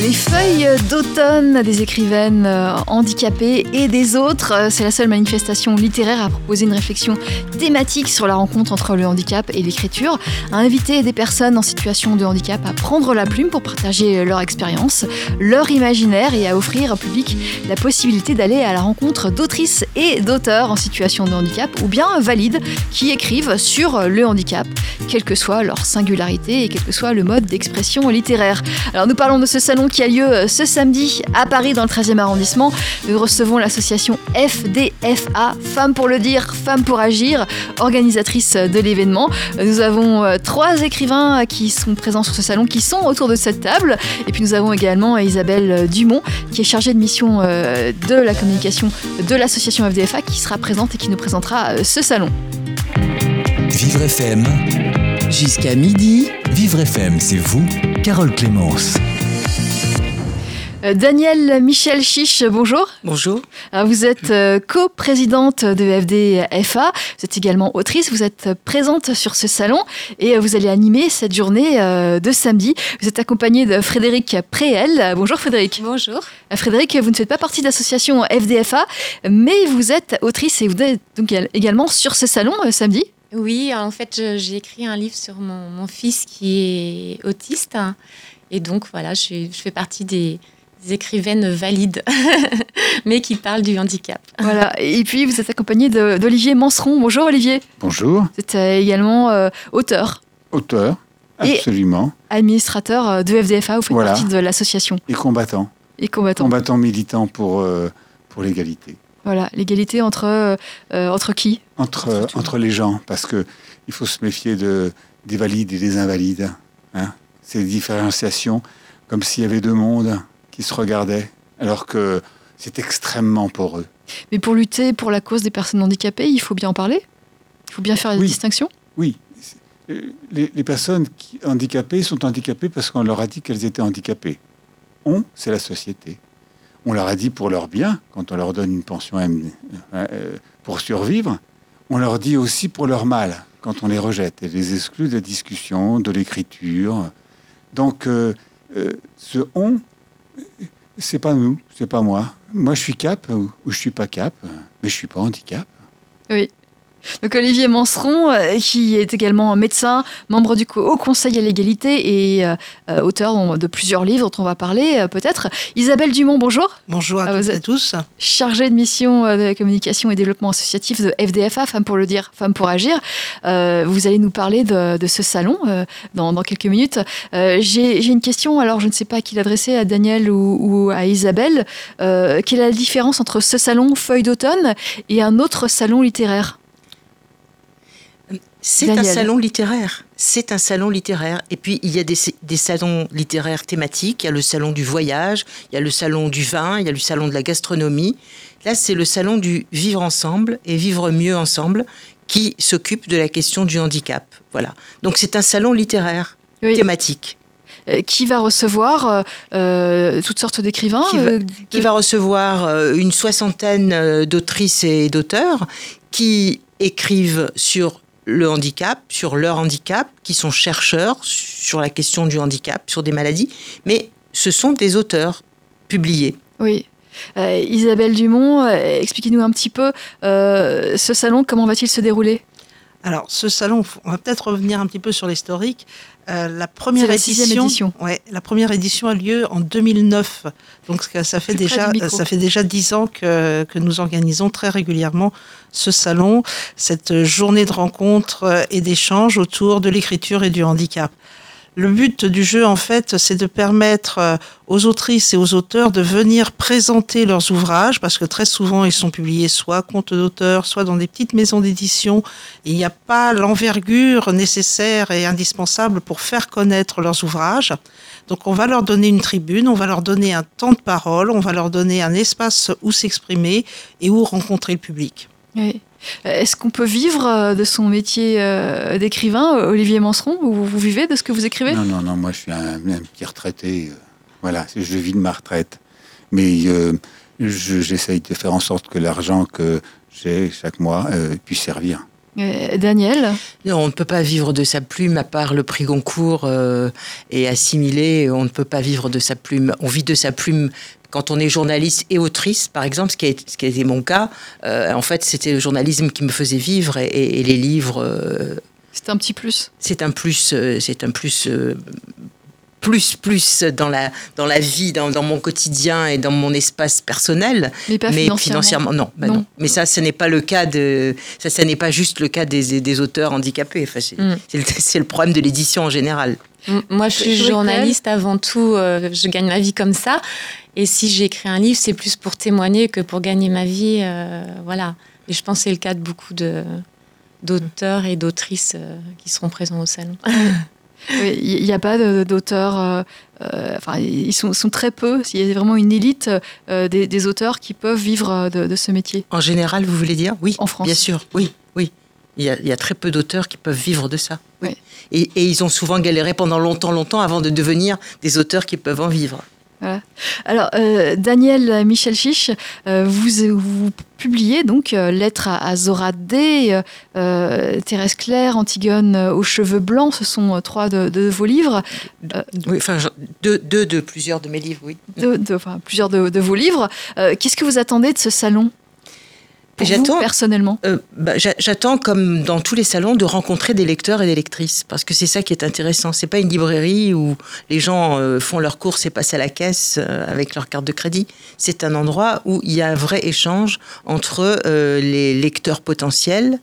Les feuilles d'automne des écrivaines euh, handicapées et des autres, euh, c'est la seule manifestation littéraire à proposer une réflexion thématique sur la rencontre entre le handicap et l'écriture, à inviter des personnes en situation de handicap à prendre la plume pour partager leur expérience, leur imaginaire et à offrir au public la possibilité d'aller à la rencontre d'autrices et d'auteurs en situation de handicap ou bien valides qui écrivent sur le handicap, quelle que soit leur singularité et quel que soit le mode d'expression littéraire. Alors nous parlons de ce salon qui a lieu euh, ce samedi à Paris dans le 13e arrondissement. Nous recevons l'association FDFA, Femmes pour le dire, Femmes pour agir, organisatrice de l'événement. Nous avons euh, trois écrivains qui sont présents sur ce salon, qui sont autour de cette table. Et puis nous avons également Isabelle Dumont, qui est chargée de mission euh, de la communication de l'association FDFA, qui sera présente et qui nous présentera ce salon. Vivre FM, Jusqu'à midi. Vivre FM, c'est vous, Carole Clémence. Euh, Danielle Michel Chiche, bonjour. Bonjour. Alors, vous êtes euh, co-présidente de FDFA, vous êtes également autrice, vous êtes présente sur ce salon et euh, vous allez animer cette journée euh, de samedi. Vous êtes accompagnée de Frédéric Préel. Bonjour Frédéric. Bonjour. Euh, Frédéric, vous ne faites pas partie de l'association FDFA, mais vous êtes autrice et vous êtes donc également sur ce salon euh, samedi. Oui, en fait, j'ai écrit un livre sur mon, mon fils qui est autiste. Et donc, voilà, je, fais partie des écrivaines valides, mais qui parlent du handicap. Voilà. Et puis vous êtes accompagné d'Olivier Manseron. Bonjour Olivier. Bonjour, Vous êtes euh, également euh, auteur, auteur, Et- absolument, administrateur euh, de FDFA. Vous faites Voilà. partie de l'association et combattant, et combattant. combattant militant pour, euh, pour l'égalité. Voilà, l'égalité entre, euh, entre qui? Entre, Entre les gens, parce que il faut se méfier de, des valides et des invalides. Hein. Ces différenciations, comme s'il y avait deux mondes qui se regardaient, alors que c'est extrêmement poreux. Mais pour lutter pour la cause des personnes handicapées, il faut bien en parler? Il faut bien faire la Oui. distinction? Oui, euh, les, les personnes qui, handicapées sont handicapées parce qu'on leur a dit qu'elles étaient handicapées. On, c'est la société. On leur a dit pour leur bien, quand on leur donne une pension M- euh, pour survivre, on leur dit aussi pour leur mal, quand on les rejette et les exclut de la discussion, de l'écriture. Donc, euh, euh, ce on, euh, c'est pas nous, c'est pas moi. Moi, je suis cap ou, ou je suis pas cap, mais je suis pas handicap. Oui. Donc Olivier Manseron, euh, qui est également médecin, membre du Haut Conseil à l'égalité et euh, euh, auteur de plusieurs livres dont on va parler euh, peut-être. Isabelle Dumont, bonjour. Bonjour à Ah, vous toutes et êtes- tous. chargée de mission de communication et développement associatif de FDFA, Femmes pour le dire, Femmes pour agir. Euh, vous allez nous parler de, de ce salon dans, dans quelques minutes. J'ai une question, alors je ne sais pas à qui l'adresser, à Daniel ou, ou à Isabelle. Quelle est la différence entre ce salon Feuille d'automne et un autre salon littéraire? C'est un salon littéraire. C'est un salon littéraire. Et puis, il y a des, des salons littéraires thématiques. Il y a le salon du voyage, il y a le salon du vin, il y a le salon de la gastronomie. Là, c'est le salon du vivre ensemble et vivre mieux ensemble qui s'occupe de la question du handicap. Voilà. Donc, c'est un salon littéraire Oui. thématique Euh, Qui va recevoir euh, euh, toutes sortes d'écrivains Qui va- qui va recevoir une soixantaine d'autrices et d'auteurs qui écrivent sur le handicap, sur leur handicap, qui sont chercheurs sur la question du handicap, sur des maladies, mais ce sont des auteurs publiés. Oui. Euh, Isabelle Dumont, euh, expliquez-nous un petit peu euh, ce salon, comment va-t-il se dérouler? Alors, ce salon, on va peut-être revenir un petit peu sur l'historique. Euh, la première la édition, édition. Ouais, la première édition a lieu en 2009. Donc, ça- fait déjà, ça fait déjà dix ans que, que nous organisons très régulièrement ce salon, cette journée de rencontres et d'échanges autour de l'écriture et du handicap. Le but du jeu, en fait, c'est de permettre euh, aux autrices et aux auteurs de venir présenter leurs ouvrages, parce que très souvent, ils sont publiés soit compte d'auteur, soit dans des petites maisons d'édition. Il n'y a pas l'envergure nécessaire et indispensable pour faire connaître leurs ouvrages. Donc, on va leur donner une tribune, on va leur donner un temps de parole, on va leur donner un espace où s'exprimer et où rencontrer le public. Oui. Euh, Est-ce qu'on peut vivre euh, de son métier euh, d'écrivain, Olivier Manseron vous, vous vivez de ce que vous écrivez? Non, non, non, moi je suis un, un petit retraité. voilà, je vis de ma retraite. Mais euh, je- j'essaye de faire en sorte que l'argent que j'ai chaque mois euh, puisse servir. Daniel? Non, on ne peut pas vivre de sa plume à part le prix Goncourt euh, et assimilé. On ne peut pas vivre de sa plume. On vit de sa plume quand on est journaliste et autrice, par exemple, ce qui a, ce qui a été mon cas. Euh, en fait, c'était le journalisme qui me faisait vivre et, et les livres. euh, C'est un petit plus. c'est un plus, euh, c'est un plus, plus, plus dans la, dans la vie, dans, dans mon quotidien et dans mon espace personnel. Mais pas mais financièrement. financièrement, non, bah Non. non. Mais ça, ce n'est pas le cas de, ça, ça n'est pas juste le cas des, des auteurs handicapés. Enfin, c'est, Mm. c'est le, problème de l'édition en général. Moi, je suis journaliste avant tout. euh, je gagne ma vie comme ça. Et si j'écris un livre, c'est plus pour témoigner que pour gagner ma vie. euh, voilà. Et je pense que c'est le cas de beaucoup de d'auteurs et d'autrices euh, qui seront présents au salon. Il n'y a pas d'auteurs, euh, euh, enfin, ils sont, sont très peu. Il y a vraiment une élite euh, des, des auteurs qui peuvent vivre de, de ce métier. En général, vous voulez dire? Oui. En France. Bien sûr, oui, oui. Il y, a, il y a très peu d'auteurs qui peuvent vivre de ça. Oui. Oui. Et, et ils ont souvent galéré pendant longtemps, longtemps avant de devenir des auteurs qui peuvent en vivre. Alors, euh, Daniel Michel Chiche, euh, vous, vous publiez donc euh, Lettre à, à Zora D, Thérèse Claire, Antigone aux cheveux blancs, ce sont trois de, de vos livres, Oui, enfin, deux, deux de plusieurs de mes livres, oui. de, de- enfin, plusieurs de, de vos livres. Qu'est-ce que vous attendez de ce salon? Pour vous, J'attends- personnellement Euh, bah, j'a- J'attends, comme dans tous les salons, de rencontrer des lecteurs et des lectrices, parce que c'est ça qui est intéressant. C'est pas une librairie où les gens euh, font leurs courses et passent à la caisse euh, avec leur carte de crédit. C'est un endroit où il y a un vrai échange entre les lecteurs potentiels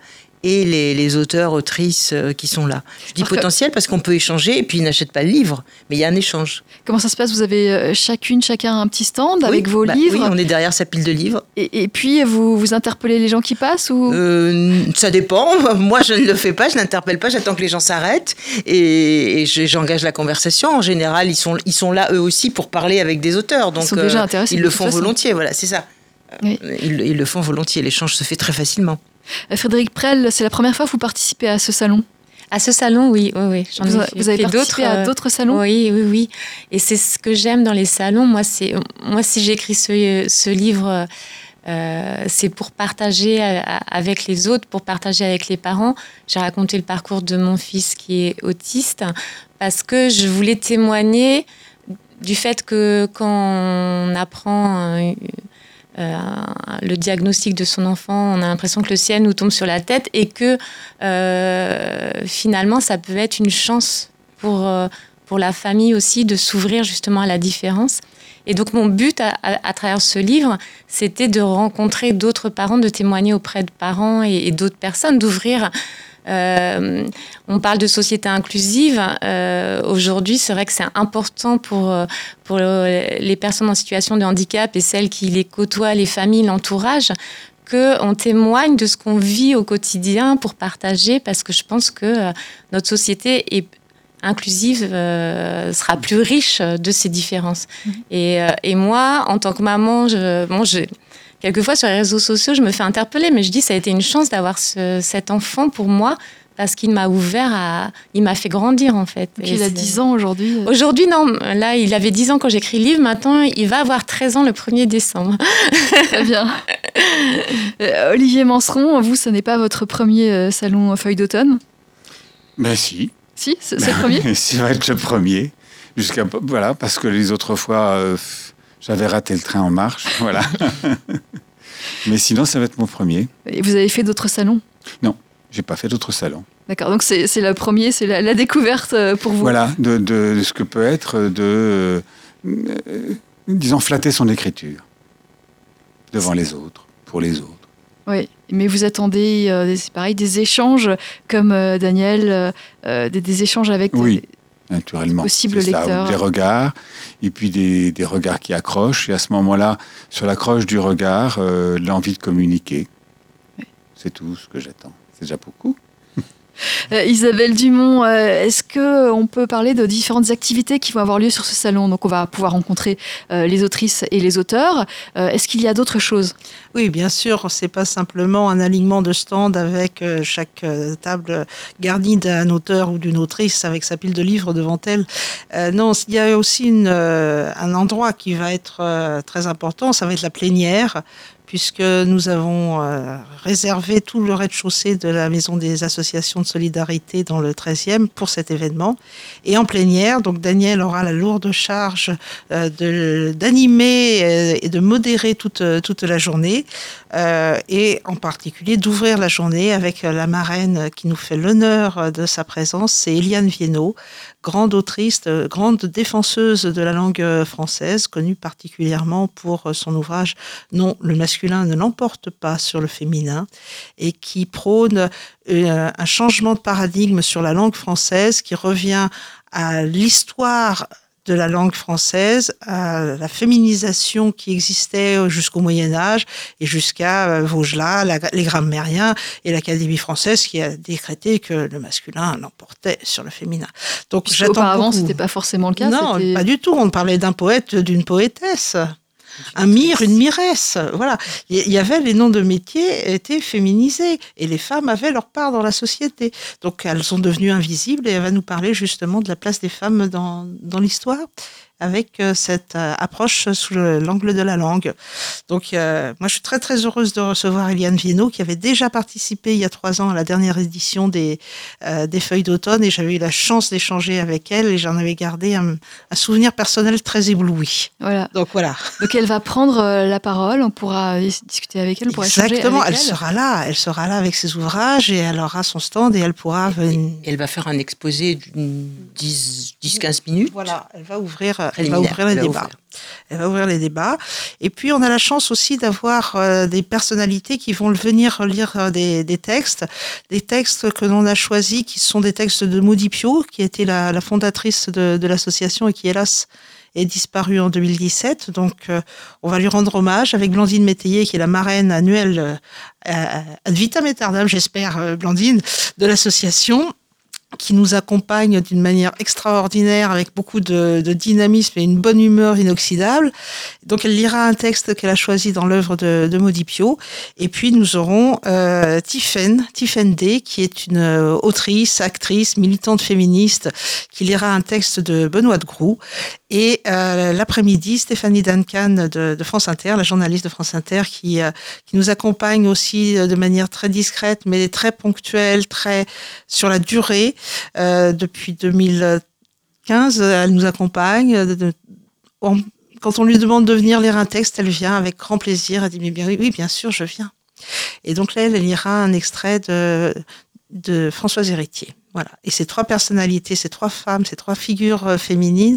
et les, les auteurs, autrices euh, qui sont là. Je dis que- potentiel parce qu'on peut échanger et puis ils n'achètent pas le livre, mais il y a un échange. Comment ça se passe? Vous avez euh, chacune, chacun un petit stand avec vos bah livres Oui, on est derrière sa pile de livres. et, et puis vous, vous interpellez les gens qui passent ou? Euh, ça dépend. Moi, je ne le fais pas, je n'interpelle pas, j'attends que les gens s'arrêtent et, et je- j'engage la conversation. En général, ils sont, ils sont là eux aussi pour parler avec des auteurs. Donc, sont déjà intéressés ils le font façon. volontiers, voilà, c'est ça. Oui. Ils, ils le font volontiers, l'échange se fait très facilement. Euh, Frédéric Prel, c'est la première fois que vous participez à ce salon. À ce salon, oui, oui, oui. J'en Vous, avez participé à euh, d'autres salons? Oui, oui, oui. Et c'est ce que j'aime dans les salons. Moi, c'est moi si j'écris ce, ce livre, euh, c'est pour partager avec les autres, pour partager avec les parents. J'ai raconté le parcours de mon fils qui est autiste parce que je voulais témoigner du fait que quand on apprend euh, le diagnostic de son enfant, on a l'impression que le ciel nous tombe sur la tête et que euh, finalement, ça peut être une chance pour, euh, pour la famille aussi de s'ouvrir justement à la différence. Et donc mon but à, travers ce livre, c'était de rencontrer d'autres parents, de témoigner auprès de parents et d'autres personnes, d'ouvrir. Euh, on parle de société inclusive. Euh, Aujourd'hui, c'est vrai que c'est important pour, euh, pour le- les personnes en situation de handicap et celles qui les côtoient, les familles, l'entourage, qu'on témoigne de ce qu'on vit au quotidien pour partager, parce que je pense que notre société est inclusive euh, sera plus riche de ces différences. Et, euh, et moi, en tant que maman, je, bon, je, quelquefois sur les réseaux sociaux, je me fais interpeller, mais je dis ça a été une chance d'avoir ce- cet enfant pour moi parce qu'il m'a ouvert à, il m'a fait grandir en fait. Et il a c'est- 10 ans aujourd'hui. Aujourd'hui, non. Là, il avait 10 ans quand j'écris le livre. Maintenant, il va avoir 13 ans le 1er décembre. Très bien. Euh, Olivier Manseron, vous, ce n'est pas votre premier euh, salon feuille d'automne? Ben si. Si, c'est le premier? Ça va être le premier. Jusqu'à voilà, parce que les autres fois, euh, j'avais raté le train en marche. Voilà. Mais sinon, ça va être mon premier. Et vous avez fait d'autres salons? J'ai pas fait d'autres salons. D'accord, donc c'est le premier, c'est la, la découverte euh, pour vous. Voilà, de, de- de ce que peut être de, euh, disons, flatter son écriture devant les autres, pour les autres. Oui, mais vous attendez, euh, c'est pareil, des échanges comme euh, Daniel, euh, des, des échanges avec Oui. Naturellement. Possible ça. Des regards, et puis des, des regards qui accrochent. Et à ce moment-là, sur l'accroche du regard, euh, l'envie de communiquer. C'est tout ce que j'attends. C'est déjà beaucoup. Euh, Isabelle Dumont, euh, est-ce que on peut parler de différentes activités qui vont avoir lieu sur ce salon? Donc on va pouvoir rencontrer euh, les autrices et les auteurs. Euh, est-ce qu'il y a d'autres choses? Oui, bien sûr, c'est pas simplement un alignement de stands avec euh, chaque euh, table garnie d'un auteur ou d'une autrice avec sa pile de livres devant elle. Euh, non, il y a aussi euh, un endroit qui va être euh, très important, ça va être la plénière, puisque nous avons euh, réservé tout le rez-de-chaussée de la maison des associations de solidarité dans le 13e pour cet événement. Et en plénière, donc Daniel aura la lourde charge euh, d'animer euh, et de modérer toute, toute la journée, euh, et en particulier d'ouvrir la journée avec la marraine qui nous fait l'honneur de sa présence, c'est Eliane Viennot, grande autrice, grande défenseuse de la langue française, connue particulièrement pour son ouvrage Non, le masculin ne l'emporte pas sur le féminin, et qui prône euh, un changement de paradigme sur la langue française qui revient à l'histoire de la langue française, à la féminisation qui existait jusqu'au Moyen Âge et jusqu'à euh, Vaugelas, les grammairiens et l'Académie française qui a décrété que le masculin l'emportait sur le féminin. Donc j'attends. Auparavant, c'était pas forcément le cas. Non, pas du tout. On parlait d'un poète, d'une poétesse un mire, une miresse. Voilà. Il y avait les noms de métiers étaient féminisés et les femmes avaient leur part dans la société. Donc elles sont devenues invisibles et elle va nous parler justement de la place des femmes dans, dans l'histoire avec euh, cette euh, approche sous l'angle de la langue. Donc, euh, moi, je suis très, très heureuse de recevoir Eliane Viennot, qui avait déjà participé il y a trois ans à la dernière édition des, des Feuilles d'automne, et j'avais eu la chance d'échanger avec elle, et j'en avais gardé un, souvenir personnel très ébloui. Voilà. Donc, voilà. Donc, elle va prendre la parole, on pourra discuter avec elle, on pourra Exactement, elle, elle, sera là, elle sera là avec ses ouvrages, et elle aura son stand, et elle pourra venir... Elle va faire un exposé d'une 10-15 minutes. Voilà, elle va ouvrir elle va ouvrir les débats. Elle va ouvrir les débats. Et puis, on a la chance aussi d'avoir euh, des personnalités qui vont venir lire euh, des, textes, des textes que l'on a choisis, qui sont des textes de Maudit Pio, qui était la, la fondatrice de, de l'association et qui, hélas, est disparue en 2017. Donc, euh, on va lui rendre hommage avec Blandine Métayer, qui est la marraine annuelle ad vitam aeternam, j'espère, Blandine, de l'association qui nous accompagne d'une manière extraordinaire avec beaucoup de, dynamisme et une bonne humeur inoxydable. Donc elle lira un texte qu'elle a choisi dans l'œuvre de, de Modipio. Et puis nous aurons euh, Tiffen, Tiffen D, qui est une euh, autrice, actrice, militante féministe, qui lira un texte de Benoît de Groux. Et euh, l'après-midi, Stéphanie Duncan de, France Inter, la journaliste de France Inter, qui, euh, qui nous accompagne aussi de manière très discrète, mais très ponctuelle, très sur la durée. Euh, depuis 2015, elle nous accompagne. quand on lui demande de venir lire un texte, elle vient avec grand plaisir. Elle dit mais bien, oui, bien sûr, je viens. Et donc là, elle lira un extrait de, de Françoise Héritier. Voilà. Et ces trois personnalités, ces trois femmes, ces trois figures euh, féminines,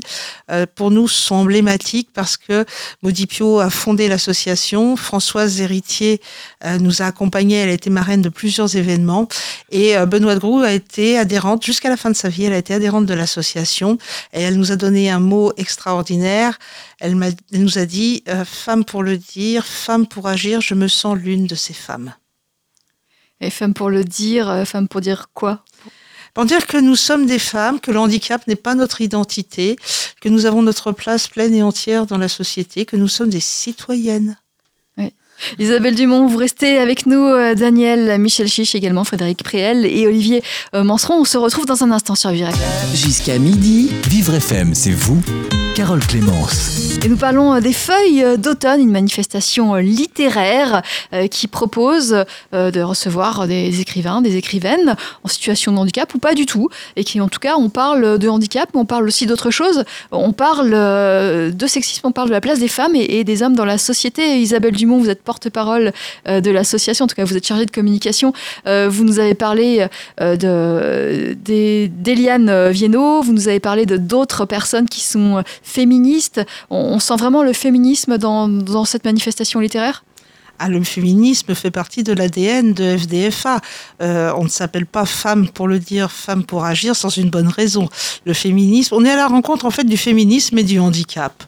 euh, pour nous, sont emblématiques parce que Modipio a fondé l'association. Françoise Héritier euh, nous a accompagnés. Elle a été marraine de plusieurs événements. Et Benoît de Groux a été adhérente, jusqu'à la fin de sa vie, elle a été adhérente de l'association. Et elle nous a donné un mot extraordinaire. Elle nous a dit, femme pour le dire, femme pour agir, je me sens l'une de ces femmes. Et femme pour le dire, femme pour dire quoi? Pour dire que nous sommes des femmes, que le handicap n'est pas notre identité, que nous avons notre place pleine et entière dans la société, que nous sommes des citoyennes. Isabelle Dumont, vous restez avec nous, euh, Daniel, Michel Chiche également, Frédéric Préel et Olivier euh, Manseron. On se retrouve dans un instant sur Vivre. Jusqu'à midi, Vivre FM, c'est vous, Carole Clémence. Et nous parlons euh, des feuilles d'automne, une manifestation littéraire qui propose de recevoir des écrivains, des écrivaines en situation de handicap ou pas du tout. Et qui, en tout cas, on parle de handicap, mais on parle aussi d'autre chose. On parle de sexisme, on parle de la place des femmes et des hommes dans la société. Isabelle Dumont, vous êtes porte-parole euh, de l'association, en tout cas vous êtes chargée de communication. Euh, vous nous avez parlé euh, d'Eliane Viennot, vous nous avez parlé de d'autres personnes qui sont féministes. On, sent vraiment le féminisme dans, dans cette manifestation littéraire? Ah, le féminisme fait partie de l'ADN de FDFA. on ne s'appelle pas femme pour le dire, femme pour agir sans une bonne raison. Le féminisme, on est à la rencontre en fait du féminisme et du handicap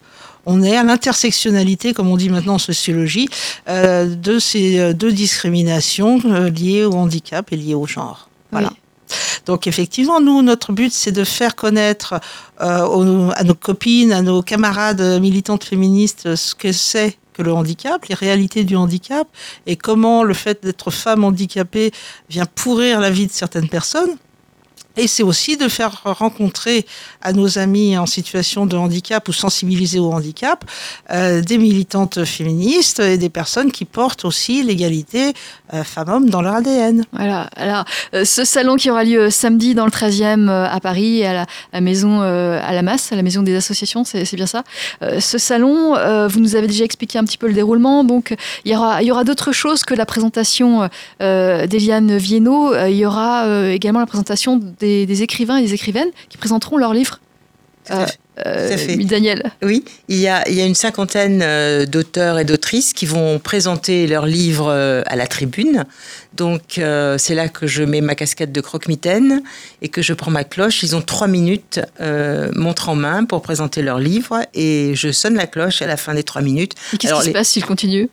on est à l'intersectionnalité, comme on dit maintenant en sociologie, euh, de ces euh, deux discriminations euh, liées au handicap et liées au genre. Voilà. Donc effectivement, nous, notre but, c'est de faire connaître à nos copines, à nos camarades militantes féministes ce que c'est que le handicap, les réalités du handicap et comment le fait d'être femme handicapée vient pourrir la vie de certaines personnes. Et c'est aussi de faire rencontrer à nos amis en situation de handicap ou sensibilisés au handicap euh, des militantes féministes et des personnes qui portent aussi l'égalité euh, femmes-hommes dans leur ADN. Voilà. Alors, euh, ce salon qui aura lieu samedi dans le 13e euh, à Paris, à la, maison à la masse, à la maison des associations, c'est bien ça. Ce salon, vous nous avez déjà expliqué un petit peu le déroulement. Donc, il y aura, d'autres choses que la présentation d'Eliane Viennot. Il y aura également la présentation des, des écrivains et des écrivaines qui présenteront leurs livres. Tout à fait. Euh, fait. Daniel. Oui, il y a, il y a une cinquantaine euh, d'auteurs et d'autrices qui vont présenter leurs livres euh, à la tribune. Donc euh, c'est là que je mets ma casquette de croque-mitaine et que je prends ma cloche. Ils ont trois minutes euh, montre en main pour présenter leurs livres et je sonne la cloche à la fin des trois minutes. Et Qu'est-ce qui se passe s'il continue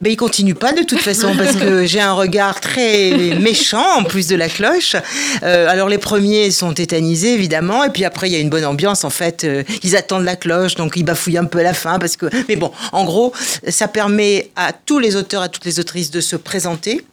Ben, il continue pas de toute façon parce que j'ai un regard très méchant en plus de la cloche. Euh, alors les premiers sont tétanisés évidemment et puis après il y a une bonne ambiance en fait. Euh, ils attendent la cloche donc ils bafouillent un peu à la fin parce que mais bon en gros ça permet à tous les auteurs à toutes les autrices de se présenter.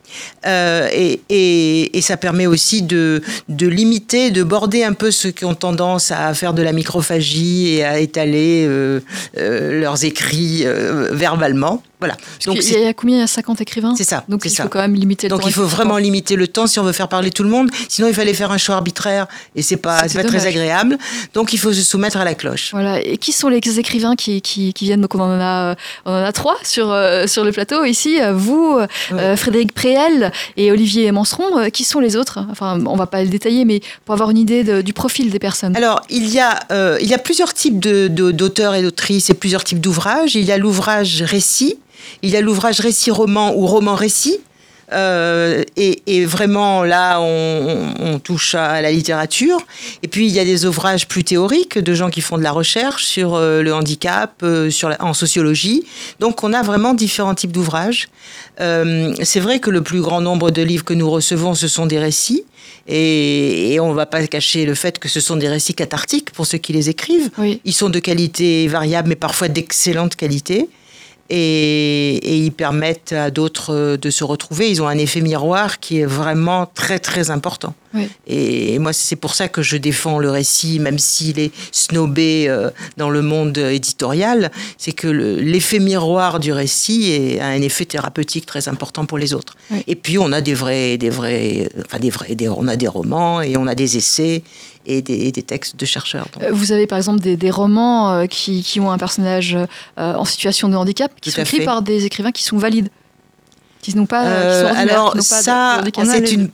Euh, et, et- et ça permet aussi de, de limiter, de border un peu ceux qui ont tendance à faire de la microphagie et à étaler euh, euh, leurs écrits verbalement. Voilà. Donc, Donc il y a combien? Il y a 50 écrivains? C'est ça. Donc il ça. faut quand même limiter le Donc temps. il faut vraiment limiter le temps si on veut faire parler tout le monde. Sinon il fallait faire un choix arbitraire et c'est pas, pas très agréable. Donc il faut se soumettre à la cloche. Voilà. Et qui sont les écrivains qui, qui, qui viennent? Donc on en a, on en a trois sur, sur le plateau ici. Vous, euh, Frédéric Préel et Olivier Manseron. Euh, Qui sont les autres Enfin, on va pas le détailler, mais pour avoir une idée du profil des personnes. Alors, il y a, euh, plusieurs types d'auteurs et d'autrices et plusieurs types d'ouvrages. Il y a l'ouvrage récit, il y a l'ouvrage récit-roman ou roman-récit. Euh, et, et vraiment, là, on, on touche à la littérature. Et puis, il y a des ouvrages plus théoriques de gens qui font de la recherche sur euh, le handicap, euh, sur la- en sociologie. Donc, on a vraiment différents types d'ouvrages. C'est vrai que le plus grand nombre de livres que nous recevons, ce sont des récits. Et, et on ne va pas cacher le fait que ce sont des récits cathartiques pour ceux qui les écrivent. Oui. Ils sont de qualité variable, mais parfois d'excellente qualité. Et, et ils permettent à d'autres euh, de se retrouver. Ils ont un effet miroir qui est vraiment très, très important. Oui. Et moi, c'est pour ça que je défends le récit, même s'il est snobé euh, dans le monde éditorial. C'est que le- l'effet miroir du récit est- a un effet thérapeutique très important pour les autres. Oui. Et puis, on a des vrais, des vrais, enfin des vrais, des- on a des romans et on a des essais et des, et des textes de chercheurs. Donc, Euh, Vous avez par exemple des, des romans euh, qui, qui ont un personnage euh, en situation de handicap, qui Tout sont écrits fait. par des écrivains qui sont valides, qui n'ont pas, Euh, qui sont alors qui pas ça, c'est une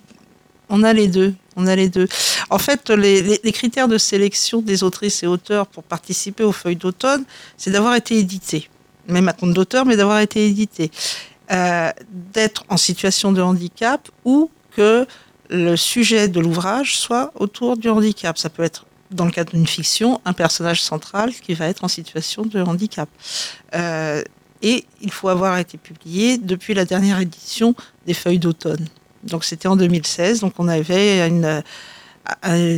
On a les deux. On a les deux. En fait, les, critères de sélection des autrices et auteurs pour participer aux feuilles d'automne, c'est d'avoir été édité. Même à compte d'auteur, mais d'avoir été édité. Euh, D'être en situation de handicap ou que le sujet de l'ouvrage soit autour du handicap. Ça peut être, dans le cadre d'une fiction, un personnage central qui va être en situation de handicap. Euh, et il faut avoir été publié depuis la dernière édition des feuilles d'automne. Donc c'était en 2016, donc on avait une, un,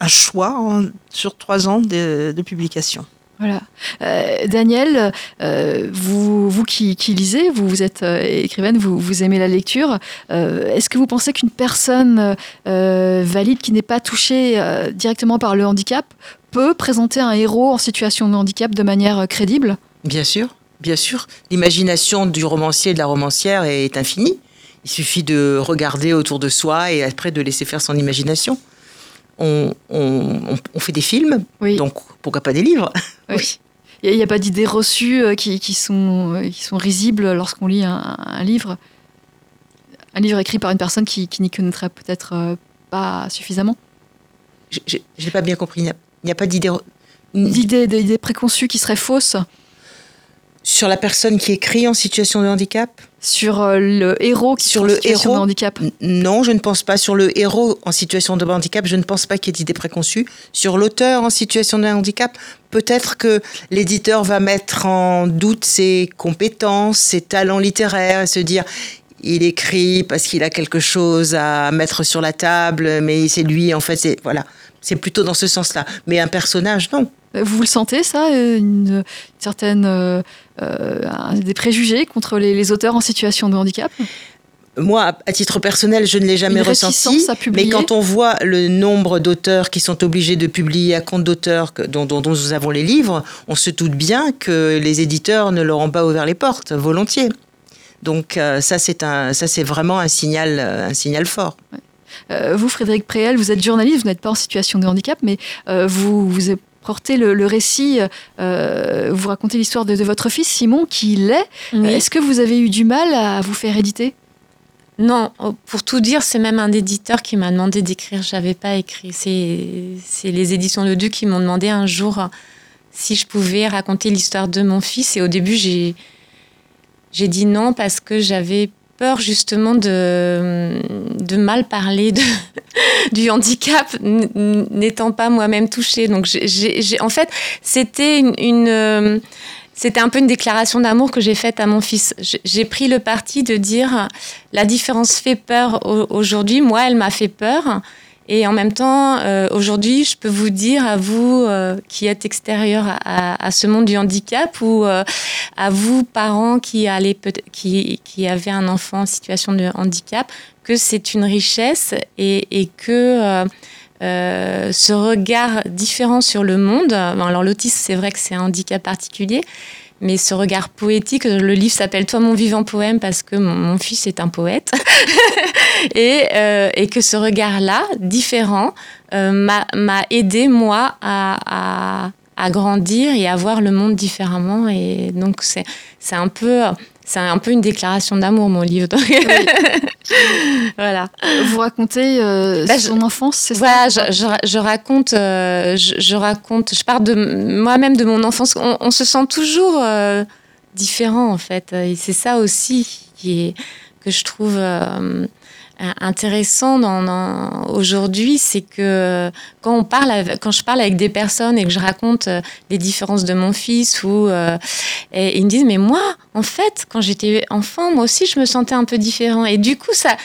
un choix en- sur trois ans de, de publication. Voilà. Euh, Daniel, euh, vous, vous qui, qui lisez, vous, vous êtes euh, écrivaine, vous, vous aimez la lecture. euh, Est-ce que vous pensez qu'une personne euh, valide qui n'est pas touchée euh, directement par le handicap peut présenter un héros en situation de handicap de manière crédible? Bien sûr, bien sûr. L'imagination du romancier et de la romancière est infinie. Il suffit de regarder autour de soi et après de laisser faire son imagination. On, on- on- fait des films, Oui. donc pourquoi pas des livres Oui. Il n'y a, pas d'idées reçues euh, qui, qui sont, euh, qui sont risibles lorsqu'on lit un, un livre Un livre écrit par une personne qui, qui n'y connaîtrait peut-être euh, pas suffisamment Je n'ai pas bien compris. Il n'y a, a pas D'idées d'idées préconçues qui seraient fausses sur la personne qui écrit en situation de handicap sur euh, le héros qui Sur est en le situation héros de handicap Non, je ne pense pas. Sur le héros en situation de handicap, je ne pense pas qu'il y ait d'idées préconçues. Sur l'auteur en situation de handicap, peut-être que l'éditeur va mettre en doute ses compétences, ses talents littéraires et se dire il écrit parce qu'il a quelque chose à mettre sur la table, mais c'est lui, en fait, c'est voilà. C'est plutôt dans ce sens-là. Mais un personnage, non. Vous le sentez, ça Une, une certaine. euh, euh, des préjugés contre les, les auteurs en situation de handicap? Moi, à titre personnel, je ne l'ai jamais Une ressenti. Mais quand on voit le nombre d'auteurs qui sont obligés de publier à compte d'auteurs que- dont, dont- dont nous avons les livres, on se doute bien que les éditeurs ne leur ont pas ouvert les portes, volontiers. Donc euh, ça, c'est un, ça, c'est vraiment un signal, un signal fort. Euh, vous, Frédéric Préel, vous êtes journaliste, vous n'êtes pas en situation de handicap, mais euh, vous, vous portez le, le récit, euh, vous racontez l'histoire de, de votre fils, Simon, qui l'est. Oui. Est-ce que vous avez eu du mal à vous faire éditer? Non, oh, pour tout dire, c'est même un éditeur qui m'a demandé d'écrire. J'avais pas écrit. C'est les éditions Le Duc qui m'ont demandé un jour si je pouvais raconter l'histoire de mon fils. Et au début, j'ai j'ai dit non parce que j'avais peur justement de, de mal parler de, du handicap n'étant pas moi-même touchée. Donc, j'ai- en fait, c'était une, euh, c'était un peu une déclaration d'amour que j'ai faite à mon fils. J'ai- pris le parti de dire la différence fait peur au- aujourd'hui. Moi, elle m'a fait peur. Et en même temps, euh, aujourd'hui, je peux vous dire à vous euh, qui êtes extérieurs à, ce monde du handicap ou euh, à vous parents qui, allez qui, qui avaient un enfant en situation de handicap que c'est une richesse et, que ce regard différent sur le monde, alors l'autisme c'est vrai que c'est un handicap particulier, mais ce regard poétique, le livre s'appelle Toi mon vivant poème parce que mon, fils est un poète, et, euh, et que ce regard-là, différent, euh, m'a aidé moi à, à, à grandir et à voir le monde différemment. Et donc c'est un peu c'est un peu une déclaration d'amour mon livre. Voilà. Vous racontez euh, Bah, je- son enfance, c'est ça? Voilà, je, je- je raconte, euh, je, je raconte, je parle de moi-même de mon enfance. On, on se sent toujours euh, différent en fait, et c'est ça aussi qui est que je trouve euh, intéressant dans, aujourd'hui, c'est que quand on parle, quand je parle avec des personnes et que je raconte euh, les différences de mon fils ou euh, et, ils me disent mais moi en fait quand j'étais enfant moi aussi je me sentais un peu différent et du coup ça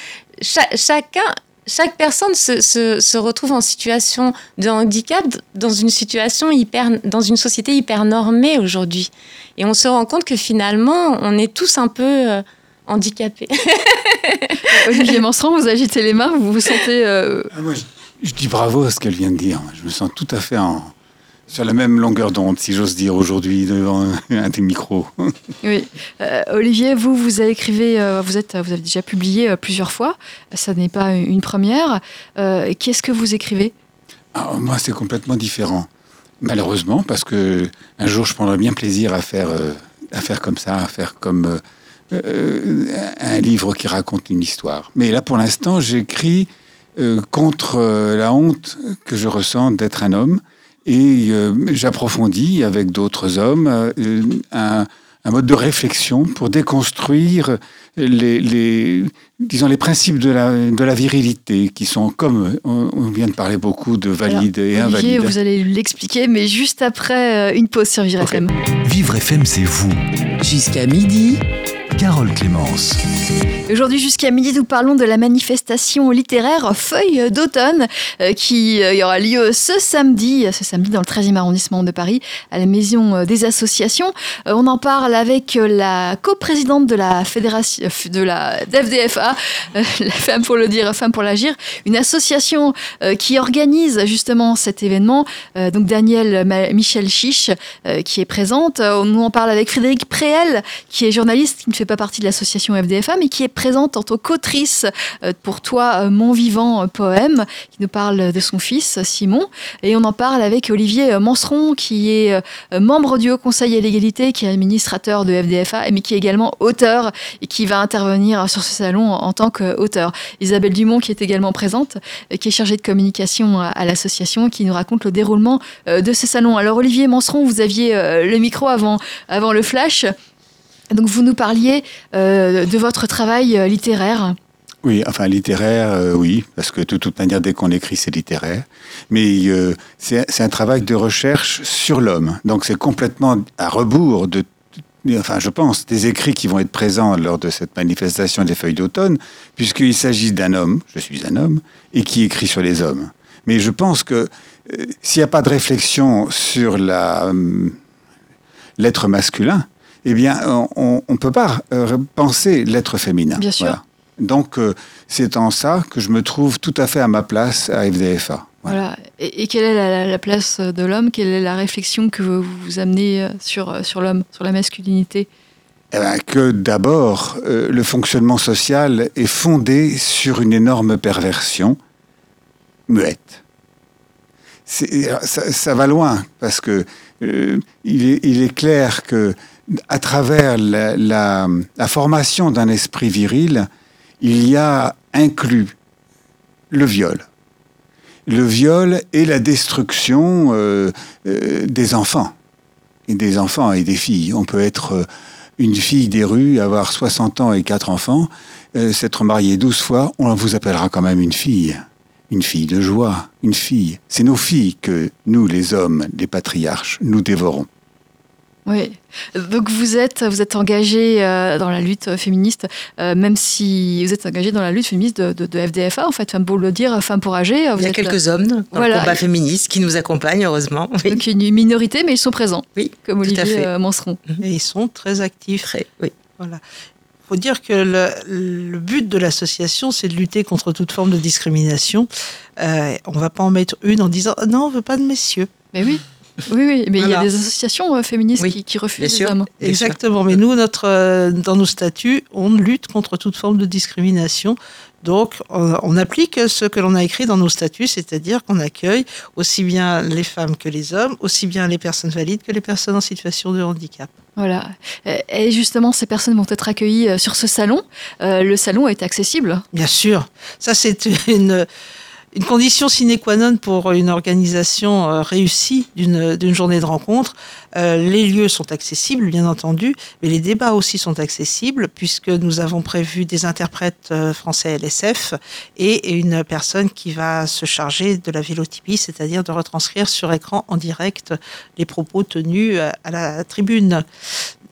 cha- chacun chaque personne se, se, retrouve en situation de handicap dans une situation hyper, dans une société hyper normée aujourd'hui. Et on se rend compte que finalement, on est tous un peu handicapés. Olivier Manseron, vous agitez les mains, vous vous sentez... euh, Ah, moi, je, je dis bravo à ce qu'elle vient de dire. Je me sens tout à fait en- sur la même longueur d'onde, si j'ose dire, aujourd'hui, devant un, un des micros. Oui. Euh, Olivier, vous, vous avez écrivé, euh, vous, êtes, vous avez déjà publié euh, plusieurs fois. Ça n'est pas une première. Euh, Qu'est-ce que vous écrivez? Ah, moi, c'est complètement différent. Malheureusement, parce que un jour, je prendrais bien plaisir à faire, euh, à faire comme ça, à faire comme euh, un livre qui raconte une histoire. Mais là, pour l'instant, j'écris euh, contre euh, la honte que je ressens d'être un homme et euh, j'approfondis avec d'autres hommes euh, un, un mode de réflexion pour déconstruire les, les, disons, les principes de la, de la virilité qui sont comme, on, on vient de parler beaucoup de valides et Olivier, invalides. vous allez l'expliquer, mais juste après euh, une pause sur Vivre Ok. FM. Vivre FM, c'est vous. Jusqu'à midi, Carole Clémence. Aujourd'hui, jusqu'à midi, nous parlons de la manifestation littéraire Feuille d'automne euh, qui euh, aura lieu ce samedi, ce samedi dans le 13e arrondissement de Paris, à la Maison euh, des Associations. On en parle avec la coprésidente de la fédération de la d'FDFA, euh, la femme pour le dire, femme pour l'agir, une association qui organise justement cet événement. Donc Daniel Michel Chiche qui est présente. Nous en parle avec Frédéric Préel, qui est journaliste, qui ne fait pas partie de l'association FDFA, mais qui est présente en tant qu'autrice euh, pour Toi, euh, mon vivant euh, poème, qui nous parle de son fils, Simon. Et on en parle avec Olivier Manseron, qui est membre du Haut Conseil à l'égalité, qui est administrateur de FDFA, mais qui est également auteur et qui va intervenir sur ce salon en, tant qu'auteur. Isabelle Dumont, qui est également présente, qui est chargée de communication à, l'association, qui nous raconte le déroulement de ce salon. Alors Olivier Manseron, vous aviez le micro avant, avant le flash. Donc vous nous parliez euh, de votre travail euh, littéraire. Oui, enfin littéraire, euh, oui, parce que de toute manière, dès qu'on écrit, c'est littéraire. Mais c'est un travail de recherche sur l'homme. Donc c'est complètement à rebours de, enfin je pense, des écrits qui vont être présents lors de cette manifestation des feuilles d'automne, puisqu'il s'agit d'un homme, je suis un homme, et qui écrit sur les hommes. Mais je pense que s'il n'y a pas de réflexion sur hum, l'être masculin, eh bien, on ne peut pas euh, penser l'être féminin. Bien sûr. Voilà. Donc, euh, c'est en ça que je me trouve tout à fait à ma place à FDFA. Voilà. Et, et, quelle est la, la place de l'homme? Quelle est la réflexion que vous, vous amenez euh, sur, sur l'homme, sur la masculinité? Eh ben, Que d'abord, euh, le fonctionnement social est fondé sur une énorme perversion muette. Ça, ça, va loin parce que euh, il, est, il, est, clair que à travers la, formation d'un esprit viril, il y a inclus le viol. Le viol et la destruction euh, euh, des enfants. Et des enfants et des filles. On peut être une fille des rues, avoir 60 ans et quatre enfants, euh, s'être mariée 12 fois, on vous appellera quand même une fille. Une fille de joie, une fille. C'est nos filles que nous, les hommes, les patriarches, nous dévorons. Oui. Donc vous êtes, vous êtes engagé euh, dans la lutte féministe, euh, même si vous êtes engagé dans la lutte féministe de, de, de FDFA, en fait, enfin, pour le dire, Femmes pour âgées. Il y a êtes, quelques hommes dans voilà. le combat féministe qui nous accompagnent, heureusement. Oui. Donc une minorité, mais ils sont présents. Oui, comme Olivier euh, Manseron. Et ils sont très actifs. Très, oui. Voilà. Il faut dire que le, le but de l'association, c'est de lutter contre toute forme de discrimination. Euh, on ne va pas en mettre une en disant non, on ne veut pas de messieurs. Mais oui. Oui, oui, mais voilà. il y a des associations féministes oui, qui, qui, refusent les hommes. Exactement, mais nous, notre, euh, dans nos statuts, on lutte contre toute forme de discrimination. Donc, on, on applique ce que l'on a écrit dans nos statuts, c'est-à-dire qu'on accueille aussi bien les femmes que les hommes, aussi bien les personnes valides que les personnes en situation de handicap. Voilà. Et justement, ces personnes vont être accueillies sur ce salon. Euh, le salon est accessible Bien sûr. Ça, c'est une une condition sine qua non pour une organisation euh, réussie d'une journée de rencontre. Euh, les lieux sont accessibles, bien entendu, mais les débats aussi sont accessibles puisque nous avons prévu des interprètes euh, français LSF et une personne qui va se charger de la vélotypie, c'est-à-dire de retranscrire sur écran en direct les propos tenus à la tribune.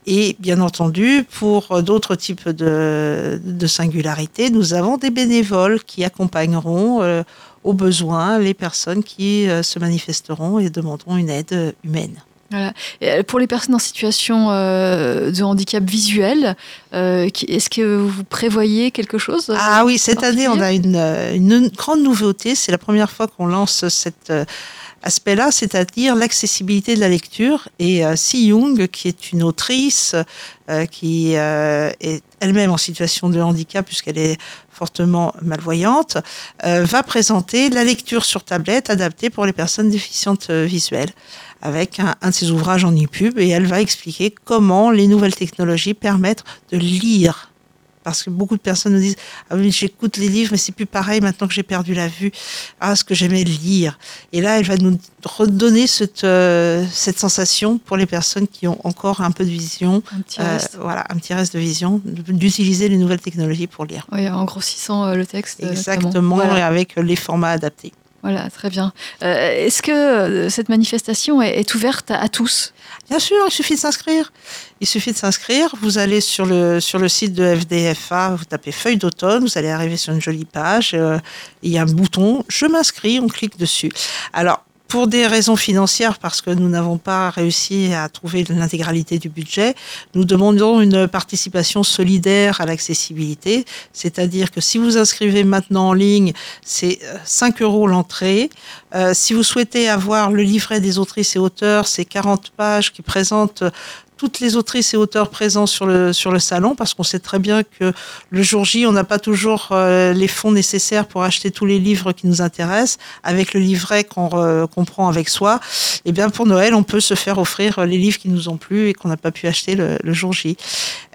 Et bien entendu, pour d'autres types de, de singularités, nous avons des bénévoles qui accompagneront euh, au besoin les personnes qui euh, se manifesteront et demanderont une aide humaine. Voilà. Et pour les personnes en situation euh, de handicap visuel, euh, est-ce que vous prévoyez quelque chose Ah oui, cette année, on a une, une grande nouveauté. C'est la première fois qu'on lance cette aspect-là, c'est-à-dire l'accessibilité de la lecture. Et euh, Si Young, qui est une autrice euh, qui euh, est elle-même en situation de handicap puisqu'elle est fortement malvoyante, euh, va présenter la lecture sur tablette adaptée pour les personnes déficientes visuelles avec un, un de ses ouvrages en e-pub et elle va expliquer comment les nouvelles technologies permettent de lire parce que beaucoup de personnes nous disent ah oui j'écoute les livres mais c'est plus pareil maintenant que j'ai perdu la vue. Ah ce que j'aimais lire et là elle va nous redonner cette euh, cette sensation pour les personnes qui ont encore un peu de vision un petit reste. Euh, voilà un petit reste de vision d'utiliser les nouvelles technologies pour lire. Oui en grossissant euh, le texte exactement. Voilà. et avec les formats adaptés voilà, très bien. Euh, Est-ce que euh, cette manifestation est, ouverte à, à, tous? Bien sûr, il suffit de s'inscrire. Il suffit de s'inscrire. Vous allez sur le, sur le site de FDFA, vous tapez feuille d'automne, vous allez arriver sur une jolie page. Euh, il y a un bouton, je m'inscris, on clique dessus. Alors, pour des raisons financières, parce que nous n'avons pas réussi à trouver l'intégralité du budget, nous demandons une participation solidaire à l'accessibilité, c'est-à-dire que si vous inscrivez maintenant en ligne, c'est 5 euros l'entrée. Euh, si vous souhaitez avoir le livret des autrices et auteurs, c'est 40 pages qui présentent toutes les autrices et auteurs présents sur le, sur le salon, parce qu'on sait très bien que le jour J, on n'a pas toujours euh, les fonds nécessaires pour acheter tous les livres qui nous intéressent. Avec le livret qu'on euh, prend avec soi, et eh bien pour Noël, on peut se faire offrir les livres qui nous ont plu et qu'on n'a pas pu acheter le, le jour J.